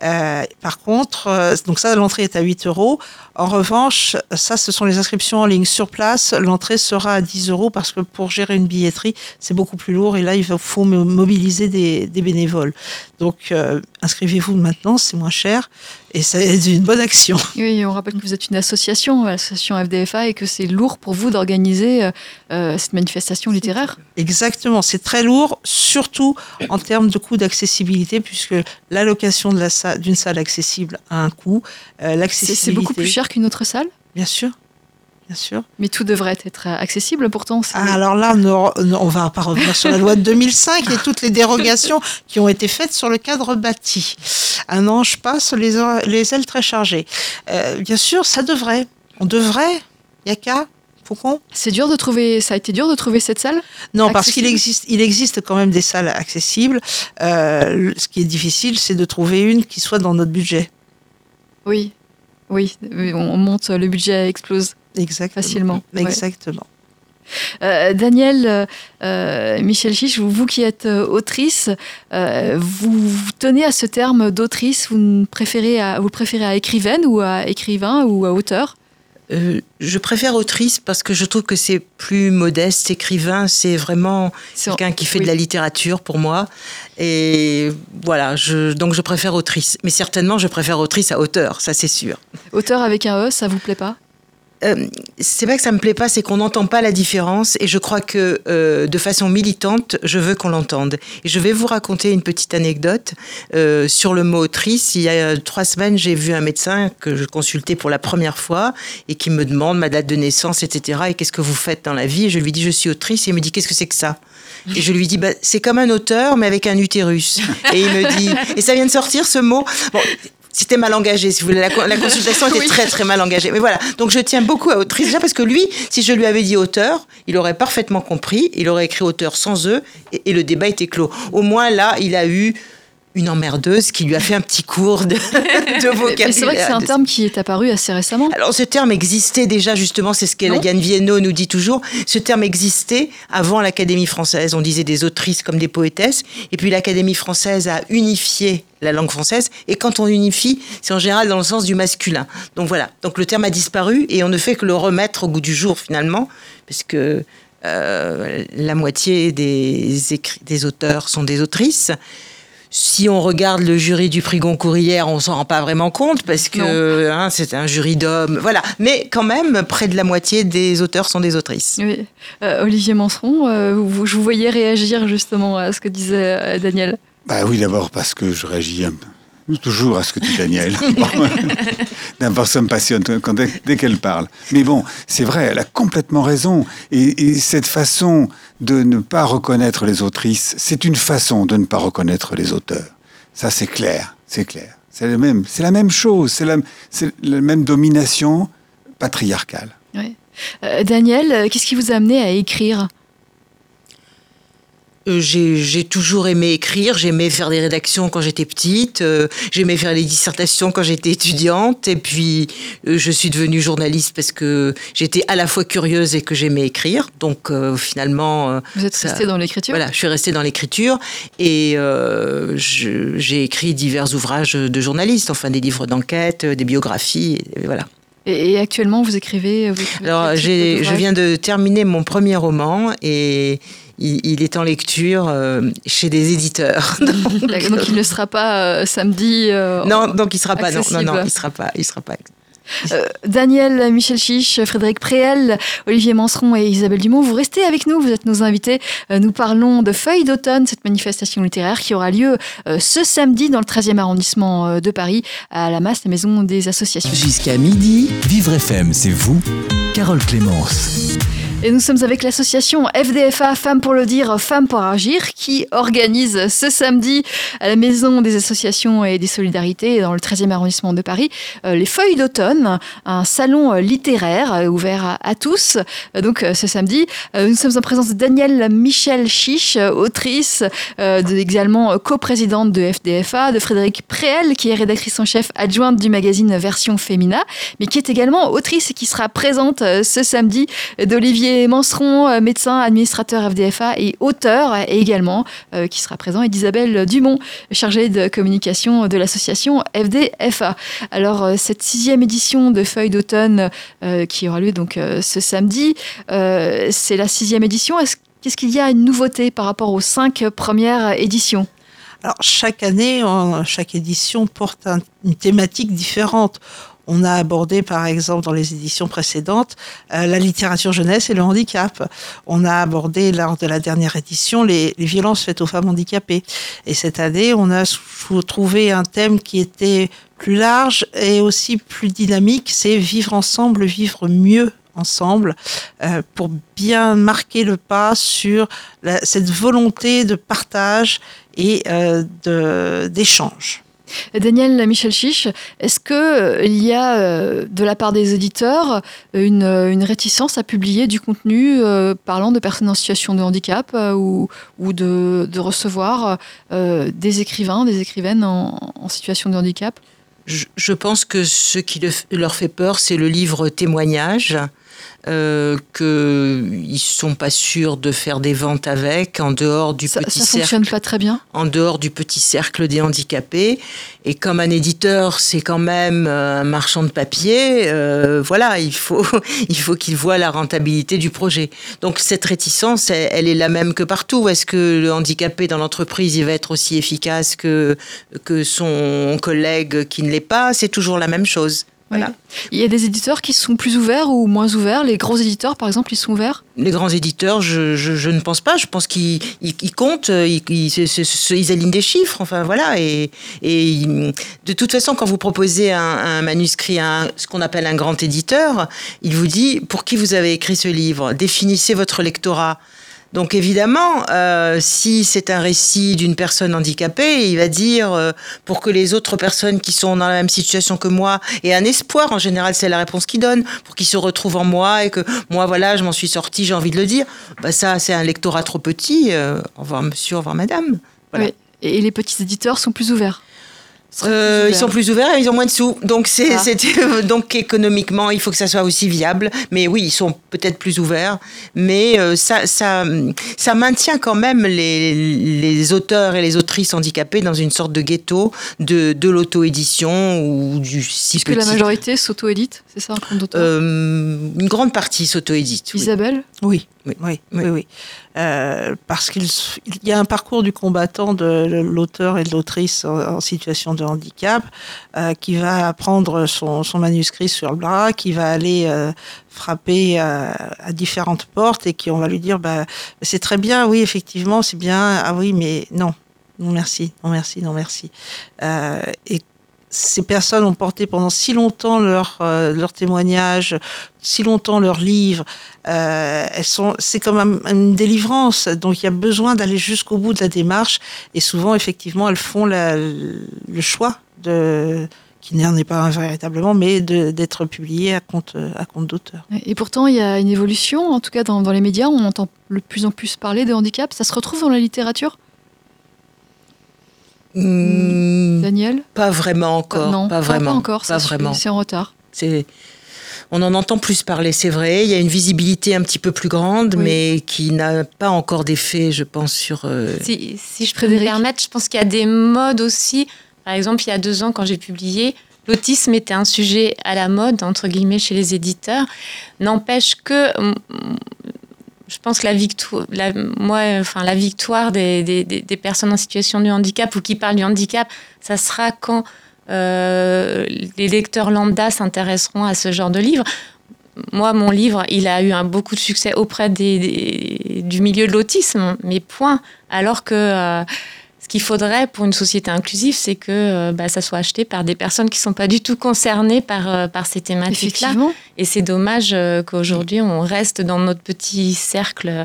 Euh, par contre, euh, donc ça, l'entrée est à 8 euros. En revanche, ça, ce sont les inscriptions en ligne sur place. L'entrée sera à 10 euros parce que pour gérer une billetterie, c'est beaucoup plus lourd et là, il faut mobiliser des, des bénévoles. Donc, euh, inscrivez-vous maintenant, c'est moins cher et c'est une bonne action. Oui, on rappelle que vous êtes une association, l'association FDFA, et que c'est lourd pour vous d'organiser euh, cette manifestation littéraire. Exactement, c'est très lourd, surtout en termes de coût d'accessibilité, puisque l'allocation d'une salle, salle accessible a un coût. Euh, C'est beaucoup plus cher qu'une autre salle? Bien sûr. Bien sûr. Mais tout devrait être accessible pourtant. Ah, alors là, on on va pas revenir sur la loi de 2005 et toutes les dérogations qui ont été faites sur le cadre bâti. Un ange passe les, les ailes très chargées. Euh, bien sûr, ça devrait. On devrait. Il a qu'à. C'est dur de trouver. Ça a été dur de trouver cette salle. Non, parce qu'il existe, il existe quand même des salles accessibles. Euh, ce qui est difficile, c'est de trouver une qui soit dans notre budget. Oui, oui, on monte, le budget explose. Exactement. Facilement. Exactement. Euh, Daniel, euh, Michel Chiche, vous, qui êtes autrice, vous, tenez à ce terme d'autrice, vous préférez à, vous préférez à écrivaine ou à écrivain ou à auteur? Euh, je préfère autrice parce que je trouve que c'est plus modeste. Écrivain, c'est vraiment quelqu'un qui fait de la littérature pour moi. Et voilà, je, donc je préfère autrice. Mais certainement, je préfère autrice à auteur, ça c'est sûr. Auteur avec un E, ça vous plaît pas? Euh, c'est pas que ça me plaît pas, c'est qu'on n'entend pas la différence et je crois que euh, de façon militante, je veux qu'on l'entende. Et je vais vous raconter une petite anecdote euh, sur le mot autrice. Il y a trois semaines, j'ai vu un médecin que je consultais pour la première fois et qui me demande ma date de naissance, etc. Et qu'est-ce que vous faites dans la vie? Et Je lui dis je suis autrice et il me dit qu'est-ce que c'est que ça? Et je lui dis, bah, c'est comme un auteur, mais avec un utérus. Et il me dit, et ça vient de sortir ce mot? C'était mal engagé, si vous voulez. La, consultation était très, très mal engagée. Mais voilà. Donc, je tiens beaucoup à autrice déjà parce que lui, si je lui avais dit auteur, il aurait parfaitement compris. Il aurait écrit auteur sans eux et, le débat était clos. Au moins, là, il a eu une emmerdeuse qui lui a fait un petit cours de, de vocabulaire. C'est vrai que c'est un terme qui est apparu assez récemment. Alors ce terme existait déjà justement, c'est ce que Yann Viennot nous dit toujours. Ce terme existait avant l'Académie française. On disait des autrices comme des poétesses. Et puis l'Académie française a unifié la langue française. Et quand on unifie, c'est en général dans le sens du masculin. Donc voilà. Donc le terme a disparu et on ne fait que le remettre au goût du jour finalement, parce que euh, la moitié des, des auteurs sont des autrices si on regarde le jury du prix Goncourt hier, on s'en rend pas vraiment compte parce que hein, c'est un jury d'hommes. Voilà. Mais quand même, près de la moitié des auteurs sont des autrices. Oui. Euh, Olivier Manseron, euh, vous, je vous voyais réagir justement à ce que disait euh, Daniel. Bah oui, d'abord parce que je réagis un peu toujours à ce que dit Daniel. D'abord, ça me passionne quand, dès, qu'elle parle. Mais bon, c'est vrai, elle a complètement raison. Et, cette façon de ne pas reconnaître les autrices, c'est une façon de ne pas reconnaître les auteurs. Ça, c'est clair, c'est clair. C'est la même, c'est la même chose, c'est la, la, même domination patriarcale. Euh, Daniel, qu'est-ce qui vous a amené à écrire? Euh, j'ai toujours aimé écrire, j'aimais faire des rédactions quand j'étais petite, euh, j'aimais faire les dissertations quand j'étais étudiante, et puis euh, je suis devenue journaliste parce que j'étais à la fois curieuse et que j'aimais écrire. Donc finalement... Vous êtes restée dans l'écriture? Voilà, je suis restée dans l'écriture, et j'ai écrit divers ouvrages de journalistes, enfin des livres d'enquête, des biographies, et voilà. Et, actuellement, vous écrivez, vous écrivez Alors, je viens de terminer mon premier roman et il, est en lecture euh, chez des éditeurs. donc, il ne sera pas euh, samedi. Euh, non, donc il sera pas. Non, non, non, il sera pas. Il sera pas. Daniel, Michel Chiche, Frédéric Préel, Olivier Manseron et Isabelle Dumont, vous restez avec nous, vous êtes nos invités. nous parlons de Feuilles d'automne, cette manifestation littéraire qui aura lieu ce samedi dans le 13e arrondissement de Paris, à la masse, la maison des associations. Jusqu'à midi, Vivre FM, c'est vous, Carole Clémence. Et nous sommes avec l'association FDFA Femmes pour le dire, Femmes pour agir, qui organise ce samedi à la Maison des associations et des solidarités dans le 13e arrondissement de Paris euh, les Feuilles d'automne, un salon euh, littéraire euh, ouvert à tous. Donc ce samedi, nous sommes en présence de Danielle Michel Chiche, autrice, également coprésidente de FDFA, de Frédéric Préel, qui est rédactrice en chef adjointe du magazine Version Femina, mais qui est également autrice et qui sera présente ce samedi d'Olivier Manseron, euh, médecin, administrateur FDFA et auteur également, euh, qui sera présent, et d'Isabelle Dumont, chargée de communication de l'association FDFA. Alors, euh, cette sixième édition de Feuilles d'automne qui aura lieu donc ce samedi, c'est la sixième édition. Qu'est-ce qu'il y a une nouveauté par rapport aux cinq premières éditions? Alors chaque année, chaque édition porte une thématique différente. On a abordé, par exemple, dans les éditions précédentes, euh, la littérature jeunesse et le handicap. On a abordé, lors de la dernière édition, les, violences faites aux femmes handicapées. Et cette année, on a trouvé un thème qui était plus large et aussi plus dynamique, c'est vivre ensemble, vivre mieux ensemble pour bien marquer le pas sur cette volonté de partage et d'échange. Daniel Michel Chiche, est-ce qu'il euh, y a euh, de la part des éditeurs une, une réticence à publier du contenu euh, parlant de personnes en situation de handicap ou, de, recevoir des écrivains, des écrivaines en, situation de handicap? Je, pense que ce qui leur fait peur, c'est le livre témoignage euh, qu'ils ne sont pas sûrs de faire des ventes avec, en dehors du ça, petit ça cercle. fonctionne pas très bien? En dehors du petit cercle des handicapés. Et comme un éditeur, c'est quand même euh, un marchand de papier, euh, voilà, il faut, il faut qu'il voit la rentabilité du projet. Donc cette réticence, elle, elle est la même que partout. Est-ce que le handicapé dans l'entreprise, il va être aussi efficace que, que son collègue qui ne l'est pas? C'est toujours la même chose. Voilà. Il y a des éditeurs qui sont plus ouverts ou moins ouverts? Les gros éditeurs, par exemple, ils sont ouverts? Les grands éditeurs, je, je, je ne pense pas. Je pense qu'ils ils, ils comptent, ils, ils, alignent des chiffres, enfin voilà. Et, et de toute façon, quand vous proposez un, un manuscrit à un, ce qu'on appelle un grand éditeur, il vous dit pour qui vous avez écrit ce livre? Définissez votre lectorat. Donc évidemment, euh, si c'est un récit d'une personne handicapée, il va dire euh, pour que les autres personnes qui sont dans la même situation que moi aient un espoir. En général, c'est la réponse qu'il donne pour qu'ils se retrouvent en moi et que moi, voilà, je m'en suis sortie, j'ai envie de le dire. Bah ça, c'est un lectorat trop petit. Euh, au revoir, monsieur, au revoir, madame. Oui. Et les petits éditeurs sont plus ouverts. Euh, ils sont plus ouverts et ils ont moins de sous. Donc, c'est, ah. donc économiquement, il faut que ça soit aussi viable. Mais oui, ils sont peut-être plus ouverts. Mais euh, ça, ça, ça maintient quand même les, les auteurs et les autrices handicapés dans une sorte de ghetto de, de l'auto-édition ou du si Est-ce que la majorité s'auto-édite C'est ça, un euh, Une grande partie s'auto-édite. Isabelle? Oui. Oui, oui, oui. oui, oui. Euh, parce qu'il y a un parcours du combattant de l'auteur et de l'autrice en, en, situation de handicap euh, qui va prendre son, son, manuscrit sur le bras, qui va aller euh, frapper à, à, différentes portes et qui on va lui dire bah, c'est très bien, oui, effectivement, c'est bien, ah oui, mais non, non merci, non merci, non merci. Et ces personnes ont porté pendant si longtemps leur, euh, leur témoignage, si longtemps leur livre. Euh, c'est comme un, une délivrance. Donc il y a besoin d'aller jusqu'au bout de la démarche. Et souvent, effectivement, elles font le choix de qui n'en est pas véritablement, mais d'être publié à compte, à compte d'auteur. Et pourtant, il y a une évolution, en tout cas dans, dans les médias, on entend de plus en plus parler de handicap. Ça se retrouve dans la littérature? Mmh, Daniel Pas vraiment encore. Non, pas vraiment. Pas encore. Pas vraiment. C'est en retard. C'est. On en entend plus parler, c'est vrai. Il y a une visibilité un petit peu plus grande, oui. mais qui n'a pas encore d'effet, je pense, sur. Euh... Si, si, je peux me permettre, je pense qu'il y a des modes aussi. Par exemple, il y a deux ans, quand j'ai publié, l'autisme était un sujet à la mode, entre guillemets, chez les éditeurs. N'empêche que je pense que la victoire, moi, enfin, la victoire des, des, des, personnes en situation de handicap ou qui parlent du handicap, ça sera quand euh, les lecteurs lambda s'intéresseront à ce genre de livre. Moi, mon livre, il a eu beaucoup de succès auprès des, du milieu de l'autisme, mais point. Alors que euh, ce qu'il faudrait pour une société inclusive, c'est que euh, bah, ça soit acheté par des personnes qui ne sont pas du tout concernées par, euh, par ces thématiques-là. Et c'est dommage euh, qu'aujourd'hui, on reste dans notre petit cercle.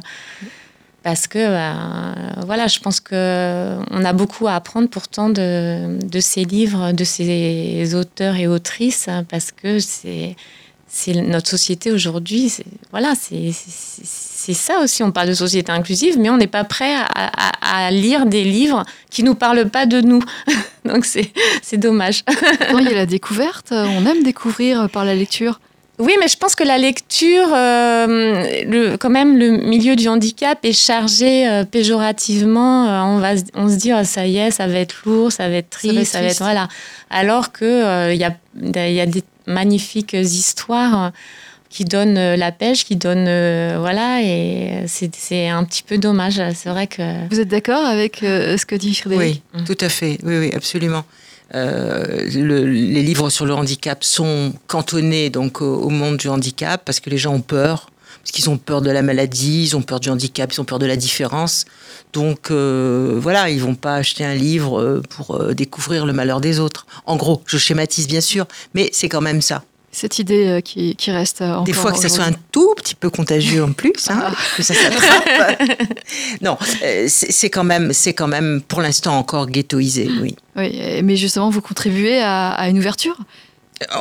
Parce que, bah, voilà, je pense qu'on a beaucoup à apprendre pourtant de, de ces livres, de ces auteurs et autrices, parce que c'est c'est notre société aujourd'hui. Voilà, c'est ça aussi. On parle de société inclusive, mais on n'est pas prêt à, à, à, lire des livres qui nous parlent pas de nous. Donc c'est dommage. Il y a la découverte. On aime découvrir par la lecture. Oui, mais je pense que la lecture, euh, le, quand même, le milieu du handicap est chargé euh, péjorativement. Euh, on va, on se dit, oh, ça y est, ça va être lourd, ça va être triste, ça va être, ça va être voilà. Alors que il y a, il y a des magnifiques histoires qui donnent la pêche, qui donnent voilà, et c'est un petit peu dommage. C'est vrai que. Vous êtes d'accord avec ce que dit Frédéric Oui, mmh. tout à fait. Oui, oui, absolument. Euh, le, les livres sur le handicap sont cantonnés donc au, au, monde du handicap parce que les gens ont peur, parce qu'ils ont peur de la maladie, ils ont peur du handicap, ils ont peur de la différence. Donc euh, voilà, ils vont pas acheter un livre pour euh, découvrir le malheur des autres. En gros, je schématise bien sûr, mais c'est quand même ça. Cette idée euh, qui, qui reste euh, encore Des fois que ça soit un tout petit peu contagieux en plus, hein, Ah. que ça s'attrape. non, euh, c'est quand même, c'est quand même pour l'instant encore ghettoisé. Oui. Oui, mais justement, vous contribuez à, à une ouverture?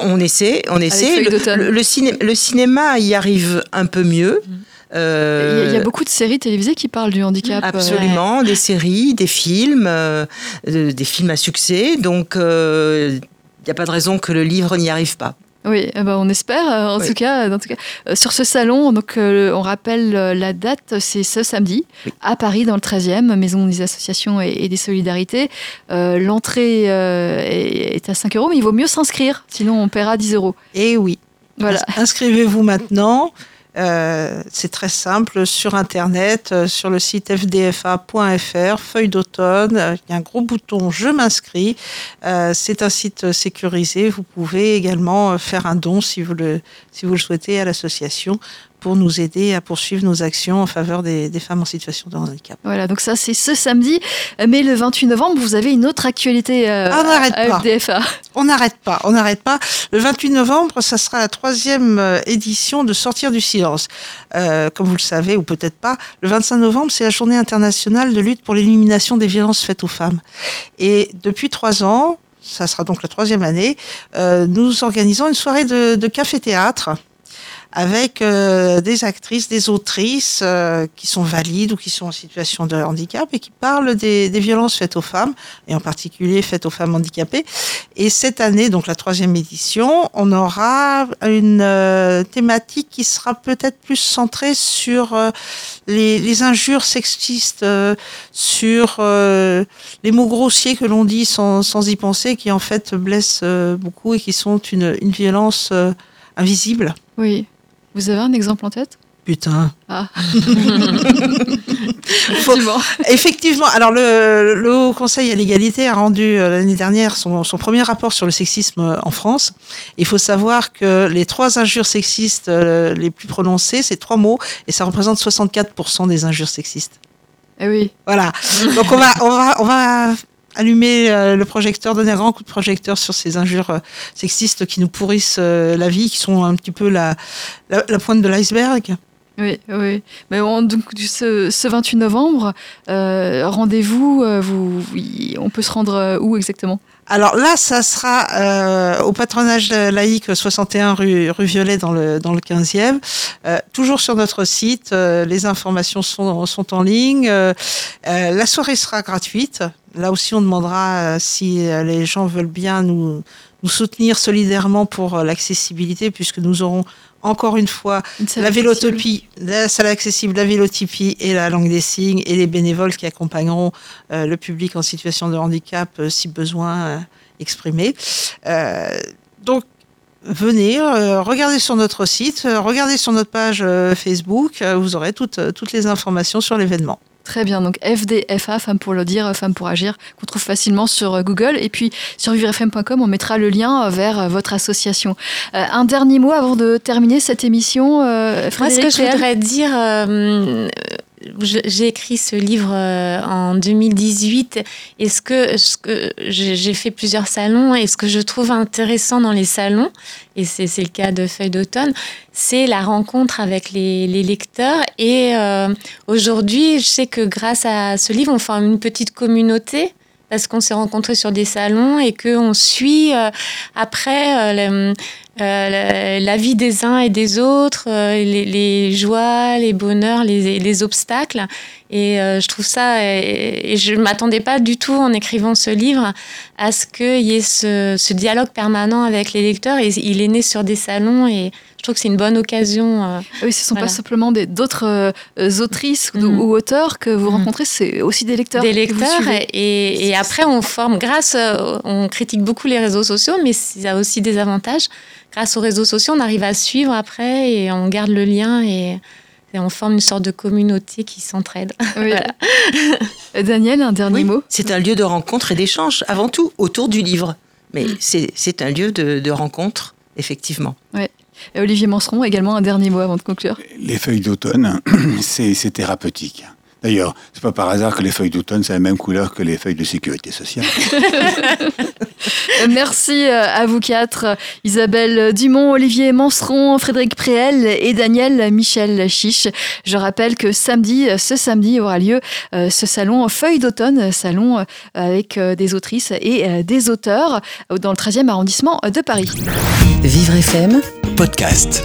On essaie, on essaie. Le, le- le ciné- le cinéma y arrive un peu mieux. Il y a- Euh, il y, a beaucoup de séries télévisées qui parlent du handicap. Absolument, des séries, des films, euh, des films à succès. Donc, euh, il n'y a pas de raison que le livre n'y arrive pas. Oui, eh ben, on espère. euh, En Oui. tout cas, en tout cas euh, sur ce salon, donc euh, on rappelle euh, la date, c'est ce samedi Oui. à Paris, dans le 13e, Maison des associations et, et des solidarités. L'entrée est, est à 5 euros, mais il vaut mieux s'inscrire, sinon on paiera 10 euros. Et oui, Voilà. inscrivez-vous maintenant. Euh, c'est très simple sur internet, euh, sur le site fdfa.fr, feuille d'automne. euh, Il y a un gros bouton Je m'inscris. C'est un site sécurisé. Vous pouvez également faire un don si vous le souhaitez à l'association pour nous aider à poursuivre nos actions en faveur des, des femmes en situation de handicap. Voilà, donc ça c'est ce samedi. Mais le 28 novembre, vous avez une autre actualité euh, Ah, on n'arrête à pas. FDFA. On n'arrête pas, on n'arrête pas. Le 28 novembre, ça sera la troisième euh, édition de Sortir du silence. Euh, comme vous le savez, ou peut-être pas, le 25 novembre, c'est la journée internationale de lutte pour l'élimination des violences faites aux femmes. Et depuis trois ans, ça sera donc la troisième année, euh, nous organisons une soirée de, de café-théâtre avec euh, des actrices, des autrices euh, qui sont valides ou qui sont en situation de handicap et qui parlent des, des violences faites aux femmes, et en particulier faites aux femmes handicapées. Et cette année, donc la troisième édition, on aura une euh, thématique qui sera peut-être plus centrée sur euh, les, les injures sexistes, euh, sur euh, les mots grossiers que l'on dit sans, sans y penser, qui en fait blessent beaucoup et qui sont une, une violence invisible. Oui. Vous avez un exemple en tête? Putain. Ah. Faut- Effectivement. Alors le, le Haut Conseil à l'égalité a rendu euh, l'année dernière son, son premier rapport sur le sexisme euh, en France. Il faut savoir que les trois injures sexistes euh, les plus prononcées, c'est trois mots, et ça représente 64% des injures sexistes. Eh oui. Voilà. Donc on va, on va, on va allumer euh, le projecteur, donner un grand coup de projecteur sur ces injures euh, sexistes qui nous pourrissent euh, la vie, qui sont un petit peu la, la, la pointe de l'iceberg. Oui, oui. Mais bon, donc ce, ce 28 novembre, euh, rendez-vous, euh, vous, oui, on peut se rendre où exactement? Alors là, ça sera euh, au patronage laïque 61 rue, rue Violet dans le, dans le 15e. Euh, toujours sur notre site, euh, les informations sont, sont en ligne. La soirée sera gratuite. Là aussi, on demandera euh, si euh, les gens veulent bien nous, nous soutenir solidairement pour euh, l'accessibilité, puisque nous aurons encore une fois Une la vélotopie, la salle accessible, la vélotopie et la langue des signes et les bénévoles qui accompagneront euh, le public en situation de handicap euh, si besoin euh, exprimé. Donc, venez, regardez sur notre site, regardez sur notre page Facebook, vous aurez toutes, toutes les informations sur l'événement. Très bien, donc FDFA, Femmes pour le dire, Femmes pour agir, qu'on trouve facilement sur euh, Google. Et puis sur vivrefm.com, on mettra le lien euh, vers euh, votre association. Euh, un dernier mot avant de terminer cette émission, euh, Moi, ce Frédéric que je voudrais dire, euh, j'ai écrit ce livre euh, en 2018 et ce que, ce que j'ai fait plusieurs salons et ce que je trouve intéressant dans les salons, et c'est le cas de Feuille d'automne, c'est la rencontre avec les, les lecteurs. Et euh, aujourd'hui, je sais que grâce à ce livre, on forme une petite communauté parce qu'on s'est rencontrés sur des salons et qu'on suit euh, après euh, euh, la, vie des uns et des autres, les, joies, les bonheurs, les, les obstacles. Et je trouve ça, et, je ne m'attendais pas du tout en écrivant ce livre à ce qu'il y ait ce, dialogue permanent avec les lecteurs. Il est né sur des salons et je trouve que c'est une bonne occasion. euh, Oui, ce ne sont Voilà. pas simplement d'autres euh, autrices ou- Mhm. ou auteurs que vous Mhm. rencontrez, c'est aussi des lecteurs. des que vous lecteurs et, et après on forme grâce euh, on critique beaucoup les réseaux sociaux mais y a aussi des avantages grâce aux réseaux sociaux on arrive à suivre après et on garde le lien et, et on forme une sorte de communauté qui s'entraide Oui. Voilà. Daniel, un dernier Oui, mot c'est un lieu de rencontre et d'échange, avant tout autour du livre. Mais c'est c'est un lieu de, de rencontre, effectivement. Olivier Manseron, également un dernier mot avant de conclure. Les feuilles d'automne, c'est thérapeutique. D'ailleurs, c'est pas par hasard que les feuilles d'automne, c'est la même couleur que les feuilles de sécurité sociale. Merci à vous quatre, Isabelle Dumont, Olivier Manseron, Frédéric Préel et Daniel Michel Chiche. Je rappelle que samedi, ce samedi aura lieu ce salon Feuille d'automne, salon avec des autrices et des auteurs dans le 13e arrondissement de Paris. Vivre FM, podcast.